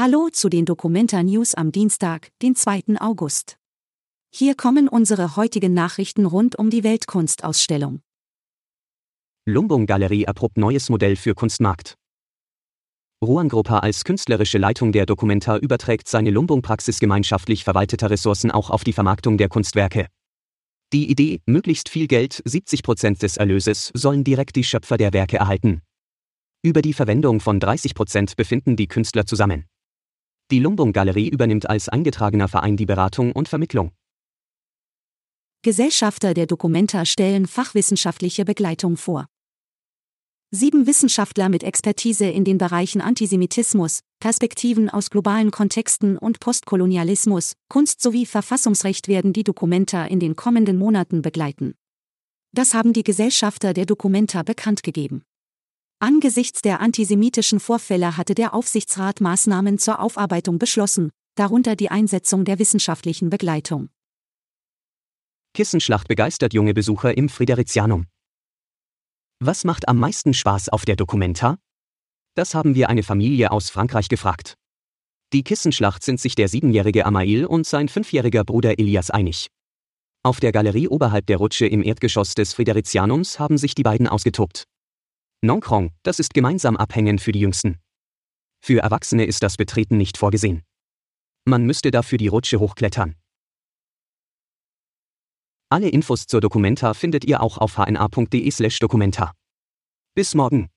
Hallo zu den Documenta News am Dienstag, den 2. August. Hier kommen unsere heutigen Nachrichten rund um die Weltkunstausstellung. Lumbung Galerie erprobt neues Modell für Kunstmarkt. Ruan Gruppa als künstlerische Leitung der Documenta überträgt seine Lumbung-Praxis gemeinschaftlich verwalteter Ressourcen auch auf die Vermarktung der Kunstwerke. Die Idee, möglichst viel Geld, 70 Prozent des Erlöses, sollen direkt die Schöpfer der Werke erhalten. Über die Verwendung von 30 Prozent befinden die Künstler zusammen. Die Lumbung Galerie übernimmt als eingetragener Verein die Beratung und Vermittlung. Gesellschafter der Documenta stellen fachwissenschaftliche Begleitung vor. Sieben Wissenschaftler mit Expertise in den Bereichen Antisemitismus, Perspektiven aus globalen Kontexten und Postkolonialismus, Kunst sowie Verfassungsrecht werden die Documenta in den kommenden Monaten begleiten. Das haben die Gesellschafter der Documenta bekannt gegeben. Angesichts der antisemitischen Vorfälle hatte der Aufsichtsrat Maßnahmen zur Aufarbeitung beschlossen, darunter die Einsetzung der wissenschaftlichen Begleitung. Kissenschlacht begeistert junge Besucher im Friderizianum. Was macht am meisten Spaß auf der Documenta? Das haben wir eine Familie aus Frankreich gefragt. Die Kissenschlacht sind sich der siebenjährige Amail und sein fünfjähriger Bruder Elias einig. Auf der Galerie oberhalb der Rutsche im Erdgeschoss des Friderizianums haben sich die beiden ausgetobt. Nongkrong, das ist gemeinsam abhängen für die Jüngsten. Für Erwachsene ist das Betreten nicht vorgesehen. Man müsste dafür die Rutsche hochklettern. Alle Infos zur Documenta findet ihr auch auf hna.de/documenta. Bis morgen.